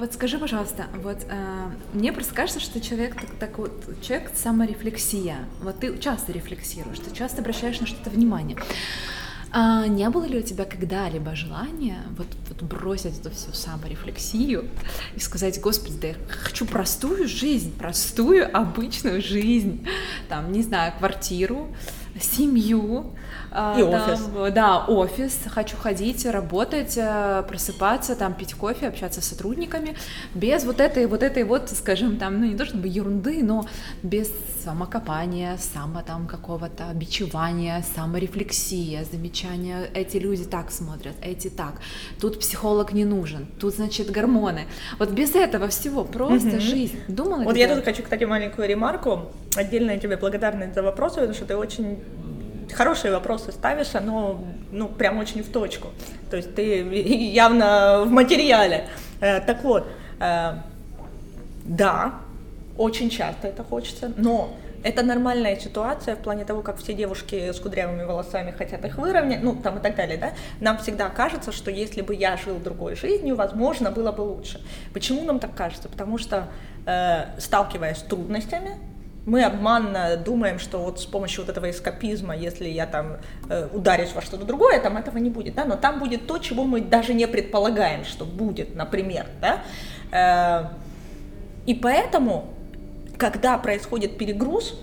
Подскажи, пожалуйста, вот э, мне просто кажется, что человек так, так вот, человек саморефлексия. Вот ты часто рефлексируешь, ты часто обращаешь на что-то внимание. А не было ли у тебя когда-либо желания вот, вот бросить эту всю саморефлексию и сказать, господи, да я хочу простую жизнь, простую обычную жизнь, там, не знаю, квартиру, семью,
и там,
офис. Да, офис. Хочу ходить, работать, э, просыпаться, там пить кофе, общаться с сотрудниками, без вот этой, вот этой вот, скажем, там, ну не то чтобы ерунды, но без самокопания, само там какого-то бичевания, саморефлексия, замечания, эти люди так смотрят, эти так, тут психолог не нужен, тут, значит, гормоны. Вот без этого всего просто угу. жизнь. Думала
Вот я тут хочу, кстати, маленькую ремарку. Отдельно тебе благодарна за вопросы, потому что ты очень хорошие вопросы ставишь, оно, ну, прям очень в точку. То есть ты явно в материале. Э, так вот, э, да, очень часто это хочется, но это нормальная ситуация в плане того, как все девушки с кудрявыми волосами хотят их выровнять, ну там и так далее, да. Нам всегда кажется, что если бы я жил другой жизнью, возможно, было бы лучше. Почему нам так кажется? Потому что э, сталкиваясь с трудностями, мы обманно думаем, что вот с помощью вот этого эскапизма, если я там э, ударюсь во что-то другое, там этого не будет, да, но там будет то, чего мы даже не предполагаем, что будет, например, да, э, и поэтому, когда происходит перегруз,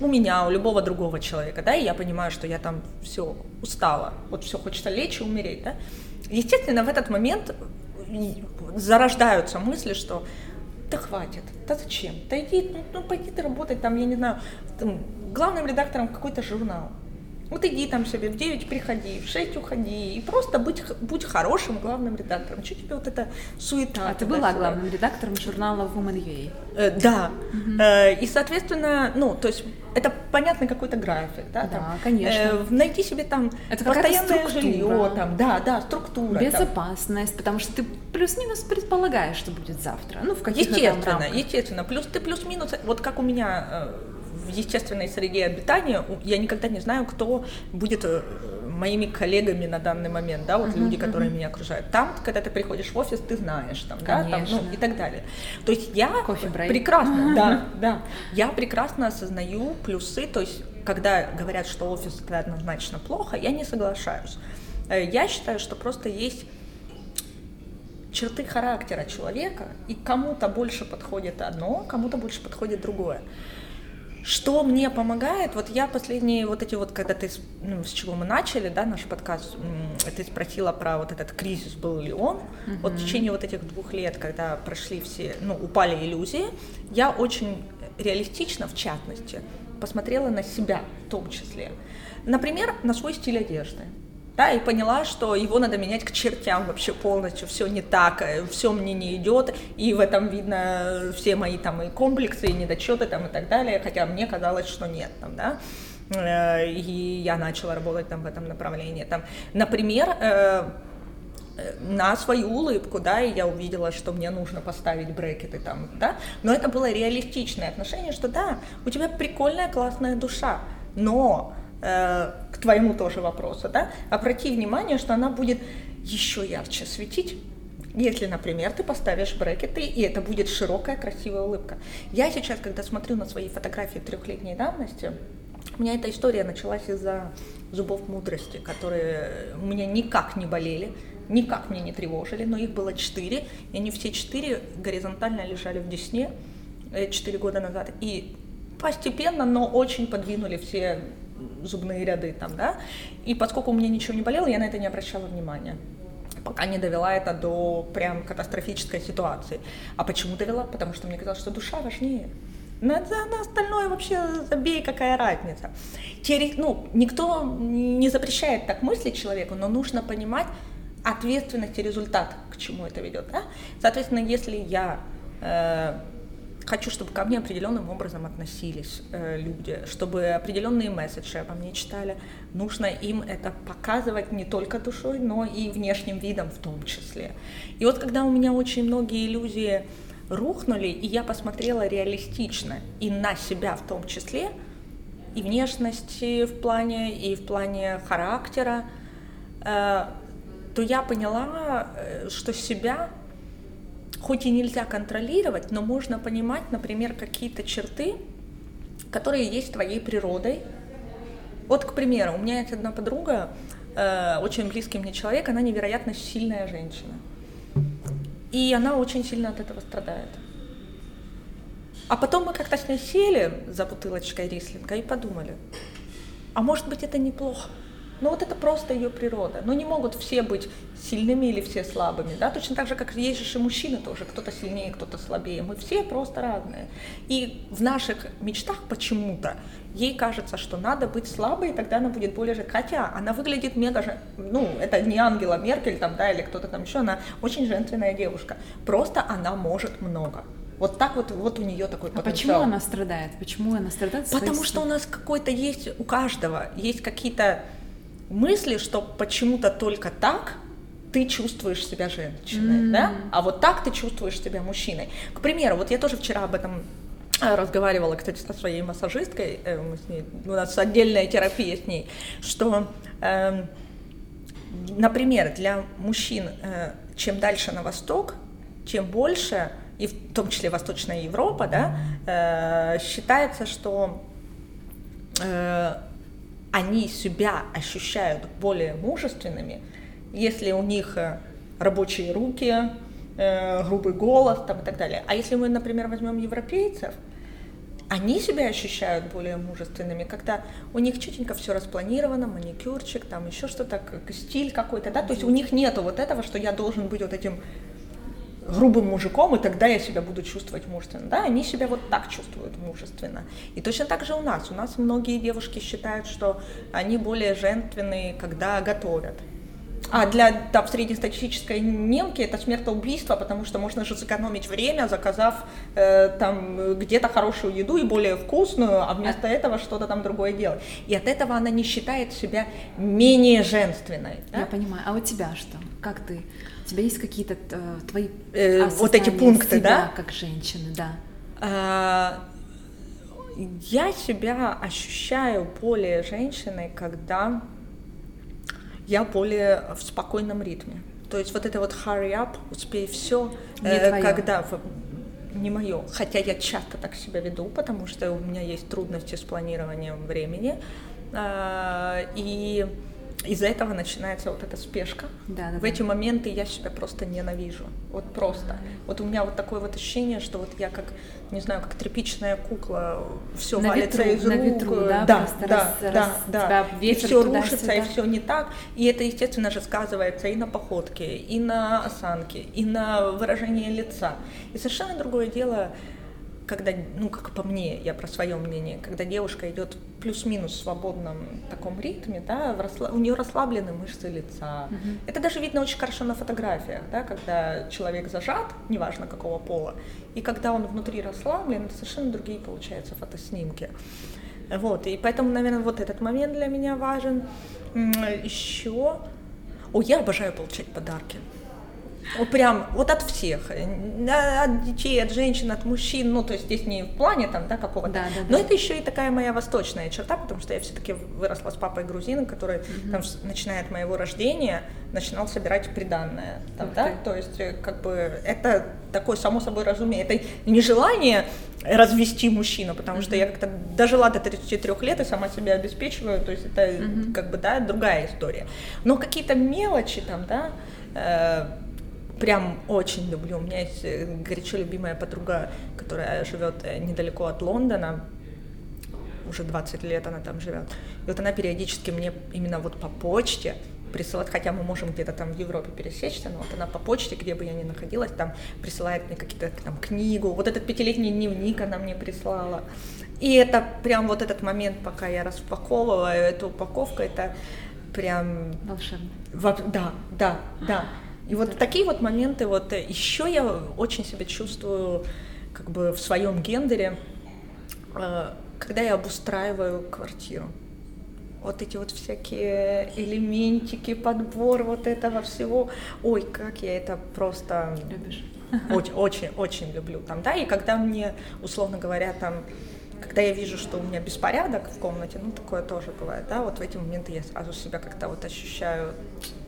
у меня, у любого другого человека, да, и я понимаю, что я там все устала, вот все хочется лечь и умереть, да, естественно, в этот момент зарождаются мысли, что да хватит, да зачем, да иди, ну, ну пойди ты работать там, я не знаю, там, главным редактором какой-то журнал. Вот иди там себе, в 9 приходи, в 6 уходи, и просто будь, будь хорошим главным редактором. Что тебе вот эта суета?
А ты была главным редактором журнала Woman.ua?
Э, да. Угу. Э, и, соответственно, ну, то есть это понятный какой-то график, да?
Да, там, конечно. Э,
найти себе там
это постоянное
жилье, там, да, да, структура.
Безопасность, там. потому что ты плюс-минус предполагаешь, что будет завтра. Ну, в каких-то
Естественно, естественно. Плюс ты плюс-минус, вот как у меня э, естественной среде обитания я никогда не знаю, кто будет э, моими коллегами на данный момент, да, вот uh-huh, люди, которые uh-huh. меня окружают. Там, когда ты приходишь в офис, ты знаешь, там, да, там, ну и так далее. То есть я прекрасно, да, да, я прекрасно осознаю плюсы, то есть когда говорят, что офис это однозначно плохо, я не соглашаюсь. Э, я считаю, что просто есть черты характера человека, и кому-то больше подходит одно, кому-то больше подходит другое. Что мне помогает? Вот я последние вот эти вот, когда ты, ну, с чего мы начали, да, наш подкаст, ты спросила про вот этот кризис, был ли он. Mm-hmm. Вот в течение вот этих двух лет, когда прошли все, ну, упали иллюзии, я очень реалистично, в частности, посмотрела на себя в том числе. Например, на свой стиль одежды да, и поняла, что его надо менять к чертям вообще полностью, все не так, э, все мне не идет, и в этом видно все мои там и комплексы, и недочеты там и так далее, хотя мне казалось, что нет там, да, э, и я начала работать там в этом направлении, там, например, э, на свою улыбку, да, и я увидела, что мне нужно поставить брекеты там, да, но это было реалистичное отношение, что да, у тебя прикольная, классная душа, но э, к твоему тоже вопросу, да, обрати внимание, что она будет еще ярче светить, если, например, ты поставишь брекеты, и это будет широкая, красивая улыбка. Я сейчас, когда смотрю на свои фотографии трехлетней давности, у меня эта история началась из-за зубов мудрости, которые у меня никак не болели, никак меня не тревожили, но их было четыре, и они все четыре горизонтально лежали в десне э, четыре года назад. И постепенно, но очень подвинули все зубные ряды там, да. И поскольку у меня ничего не болело, я на это не обращала внимания пока не довела это до прям катастрофической ситуации. А почему довела? Потому что мне казалось, что душа важнее. На, на остальное вообще забей, какая разница. Теори... Ну, никто не запрещает так мыслить человеку, но нужно понимать ответственность и результат, к чему это ведет. Да? Соответственно, если я э, хочу, чтобы ко мне определенным образом относились э, люди, чтобы определенные месседжи обо мне читали. Нужно им это показывать не только душой, но и внешним видом в том числе. И вот когда у меня очень многие иллюзии рухнули, и я посмотрела реалистично и на себя в том числе, и внешности в плане, и в плане характера, э, то я поняла, э, что себя хоть и нельзя контролировать, но можно понимать, например, какие-то черты, которые есть твоей природой. Вот, к примеру, у меня есть одна подруга, э, очень близкий мне человек, она невероятно сильная женщина. И она очень сильно от этого страдает. А потом мы как-то с ней сели за бутылочкой рислинга и подумали, а может быть это неплохо. Но ну, вот это просто ее природа. Но не могут все быть сильными или все слабыми, да, точно так же, как есть же и мужчины тоже, кто-то сильнее, кто-то слабее, мы все просто разные. И в наших мечтах почему-то ей кажется, что надо быть слабой, и тогда она будет более же, хотя она выглядит мега же, ну, это не Ангела Меркель там, да, или кто-то там еще, она очень женственная девушка, просто она может много. Вот так вот, вот у нее такой
а потенциал. почему она страдает? Почему она страдает?
Потому что у нас какой-то есть, у каждого есть какие-то мысли, что почему-то только так ты чувствуешь себя женщиной, mm-hmm. да, а вот так ты чувствуешь себя мужчиной. К примеру, вот я тоже вчера об этом э, разговаривала, кстати, со своей массажисткой, э, мы с ней, у нас отдельная терапия с ней, что, э, например, для мужчин, э, чем дальше на восток, тем больше, и в том числе Восточная Европа, да, э, считается, что они себя ощущают более мужественными, если у них э, рабочие руки, э, грубый голос там, и так далее. А если мы, например, возьмем европейцев, они себя ощущают более мужественными, когда у них чутенько все распланировано, маникюрчик, там еще что-то, стиль какой-то, да, то есть у них нету вот этого, что я должен быть вот этим грубым мужиком, и тогда я себя буду чувствовать мужественно. Да, они себя вот так чувствуют мужественно. И точно так же у нас. У нас многие девушки считают, что они более женственные, когда готовят. А для там, среднестатистической немки это смертоубийство, потому что можно же сэкономить время, заказав э, там где-то хорошую еду и более вкусную, а вместо этого что-то там другое делать. И от этого она не считает себя менее женственной.
Да? Я понимаю. А у тебя что? Как ты? Тебя есть какие-то э, твои
э, вот эти пункты,
себя, да? Как женщины, да.
А, я себя ощущаю более женщиной, когда я более в спокойном ритме. То есть вот это вот hurry up, успей все,
э,
когда не мое. Хотя я часто так себя веду, потому что у меня есть трудности с планированием времени. Э, и из-за этого начинается вот эта спешка.
Да, да,
в эти моменты я себя просто ненавижу. Вот просто. Вот у меня вот такое вот ощущение, что вот я как, не знаю, как тряпичная кукла, все на валится ветру, из рук.
На ветру, да,
да, да, раз, да, да. И все рушится, сюда. и все не так. И это, естественно же, сказывается и на походке, и на осанке, и на выражении лица. И совершенно другое дело, когда, ну, как по мне, я про свое мнение, когда девушка идет плюс-минус в свободном таком ритме, да, расла... у нее расслаблены мышцы лица. Mm-hmm. Это даже видно очень хорошо на фотографиях, да, когда человек зажат, неважно какого пола, и когда он внутри расслаблен, это совершенно другие получаются фотоснимки. Вот, и поэтому, наверное, вот этот момент для меня важен. Еще, о, я обожаю получать подарки. Прям вот от всех, от детей, от женщин, от мужчин, ну то есть здесь не в плане там, да, какого-то, да, да, но да. это еще и такая моя восточная черта, потому что я все-таки выросла с папой грузином, который mm там, начиная от моего рождения, начинал собирать приданное, там, да, то есть э, как бы это такое само собой разумеется, это не желание развести мужчину, потому mm что я как-то дожила до 33 лет и сама себя обеспечиваю, то есть это mm как бы, да, другая история, но какие-то мелочи там, да, э, прям очень люблю. У меня есть э, горячо любимая подруга, которая живет э, недалеко от Лондона, уже 20 лет она там живет. И вот она периодически мне именно вот по почте присылает, хотя мы можем где-то там в Европе пересечься, но вот она по почте, где бы я ни находилась, там присылает мне какие-то там книгу. Вот этот пятилетний дневник она мне прислала. И это прям вот этот момент, пока я распаковываю эту упаковку, это прям...
Волшебно.
Да, да, да. И вот такие вот моменты, вот э, еще я очень себя чувствую как бы в своем гендере, э, когда я обустраиваю квартиру. Вот эти вот всякие элементики, подбор вот этого всего. Ой, как я это просто...
Любишь?
Очень, очень, очень люблю там, да, и когда мне, условно говоря, там когда я вижу, что у меня беспорядок в комнате, ну такое тоже бывает, да, вот в эти моменты я сразу себя как-то вот ощущаю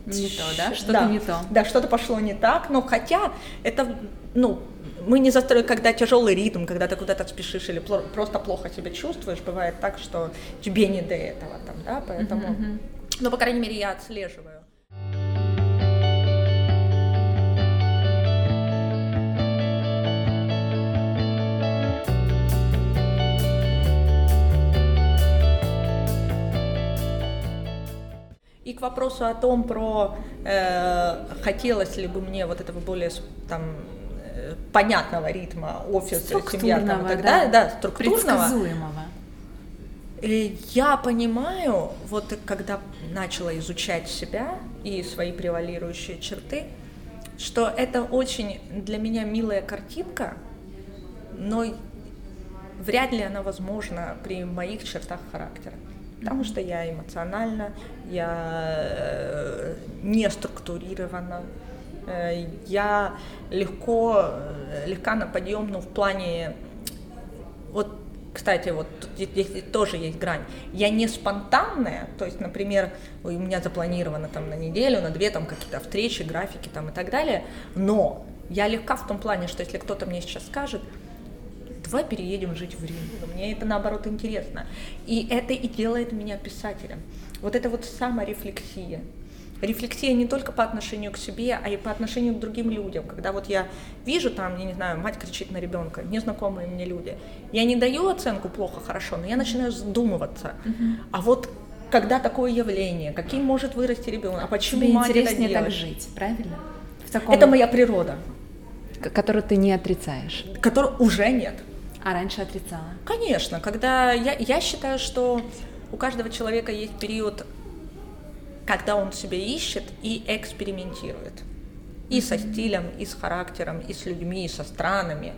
не то, да, что-то да, не то.
Да, что-то пошло не так, но хотя это, ну, мы не застроим, когда тяжелый ритм, когда ты куда-то спешишь или просто плохо себя чувствуешь, бывает так, что тебе не до этого там, да, поэтому, uh-huh, ну, по крайней мере, я отслеживаю. К вопросу о том, про э, хотелось ли бы мне вот этого более там э, понятного ритма офиса, семья там, и так далее, да, да структурного.
Предсказуемого.
И я понимаю, вот когда начала изучать себя и свои превалирующие черты, что это очень для меня милая картинка, но вряд ли она возможна при моих чертах характера потому что я эмоциональна, я э, не структурирована, э, я легко, э, легка на подъем, ну, в плане, вот, кстати, вот здесь тоже есть грань. Я не спонтанная, то есть, например, у меня запланировано там на неделю, на две там какие-то встречи, графики там и так далее, но я легка в том плане, что если кто-то мне сейчас скажет, давай переедем жить в Рим. Мне это наоборот интересно. И это и делает меня писателем. Вот это вот саморефлексия. Рефлексия не только по отношению к себе, а и по отношению к другим людям. Когда вот я вижу там, я не знаю, мать кричит на ребенка, незнакомые мне люди, я не даю оценку плохо, хорошо, но я начинаю задумываться. Uh-huh. А вот когда такое явление, каким может вырасти ребенок, а почему
Тебе
мать
интереснее
это
так жить, правильно?
В таком... Это моя природа.
Которую ты не отрицаешь.
Которую уже нет.
А раньше отрицала?
Конечно, когда я, я считаю, что у каждого человека есть период, когда он себя ищет и экспериментирует. И со стилем, и с характером, и с людьми, и со странами.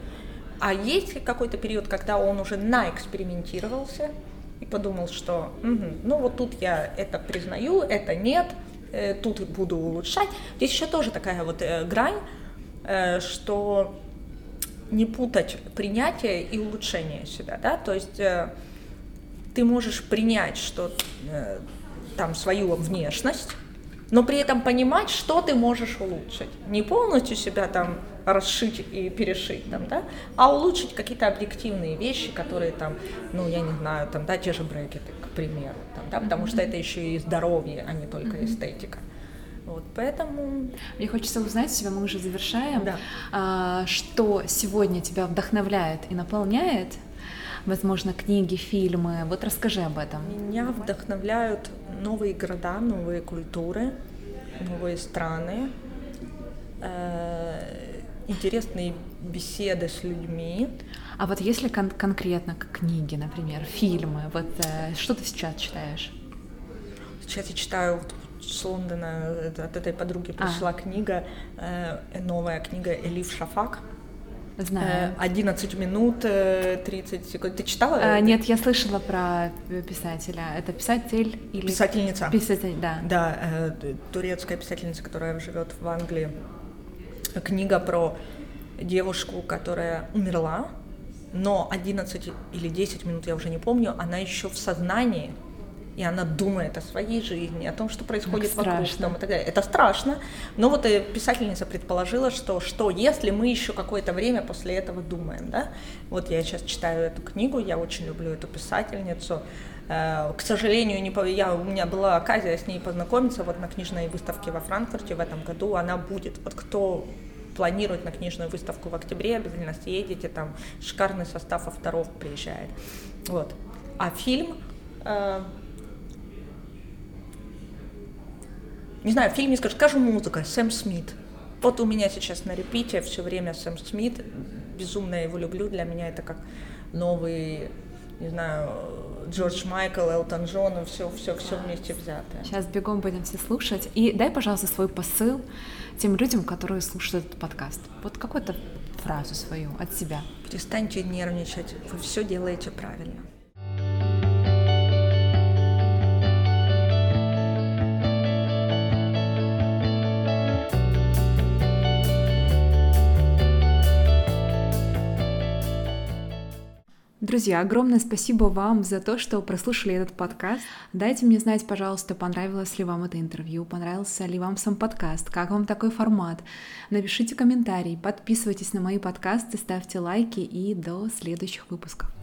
А есть какой-то период, когда он уже наэкспериментировался и подумал, что угу, ну вот тут я это признаю, это нет, э, тут буду улучшать. Здесь еще тоже такая вот э, грань, э, что не путать принятие и улучшение себя, да, то есть э, ты можешь принять, что э, там свою внешность, но при этом понимать, что ты можешь улучшить. Не полностью себя там расшить и перешить, там, да, а улучшить какие-то объективные вещи, которые там, ну, я не знаю, там, да, те же брекеты, к примеру, там, да, потому что это еще и здоровье, а не только эстетика. Вот, поэтому...
Мне хочется узнать себя, мы уже завершаем,
да.
а, что сегодня тебя вдохновляет и наполняет, возможно, книги, фильмы. Вот расскажи об этом.
Меня вдохновляют новые города, новые культуры, новые страны, э, интересные беседы с людьми.
А вот если кон- конкретно книги, например, фильмы, вот э, что ты сейчас читаешь?
Сейчас я читаю с Лондона от этой подруги пришла а. книга, э, новая книга Элиф Шафак.
Знаю.
11 э, минут 30 э, секунд. Ты читала?
А, нет, я слышала про писателя. Это писатель или...
Писательница.
Писатель, да.
Да, турецкая писательница, которая живет в Англии. книга про девушку, которая умерла, но 11 или 10 минут, я уже не помню, она еще в сознании, и она думает о своей жизни, о том, что происходит
так
вокруг,
страшно.
там, и так далее. Это страшно, но вот писательница предположила, что что если мы еще какое-то время после этого думаем, да? Вот я сейчас читаю эту книгу, я очень люблю эту писательницу. Э, к сожалению, не, я, у меня была оказия с ней познакомиться вот на книжной выставке во Франкфурте в этом году. Она будет. Вот кто планирует на книжную выставку в октябре, обязательно съедете, там шикарный состав авторов приезжает. Вот. А фильм... Э, не знаю, в фильме скажу, скажу музыка, Сэм Смит. Вот у меня сейчас на репите все время Сэм Смит, безумно его люблю, для меня это как новый, не знаю, Джордж Майкл, Элтон Джон, все, все, все вместе взятое.
Сейчас бегом будем все слушать. И дай, пожалуйста, свой посыл тем людям, которые слушают этот подкаст. Вот какую-то фразу свою от себя.
Перестаньте нервничать, вы все делаете правильно.
Друзья, огромное спасибо вам за то, что прослушали этот подкаст. Дайте мне знать, пожалуйста, понравилось ли вам это интервью, понравился ли вам сам подкаст, как вам такой формат. Напишите комментарий, подписывайтесь на мои подкасты, ставьте лайки и до следующих выпусков.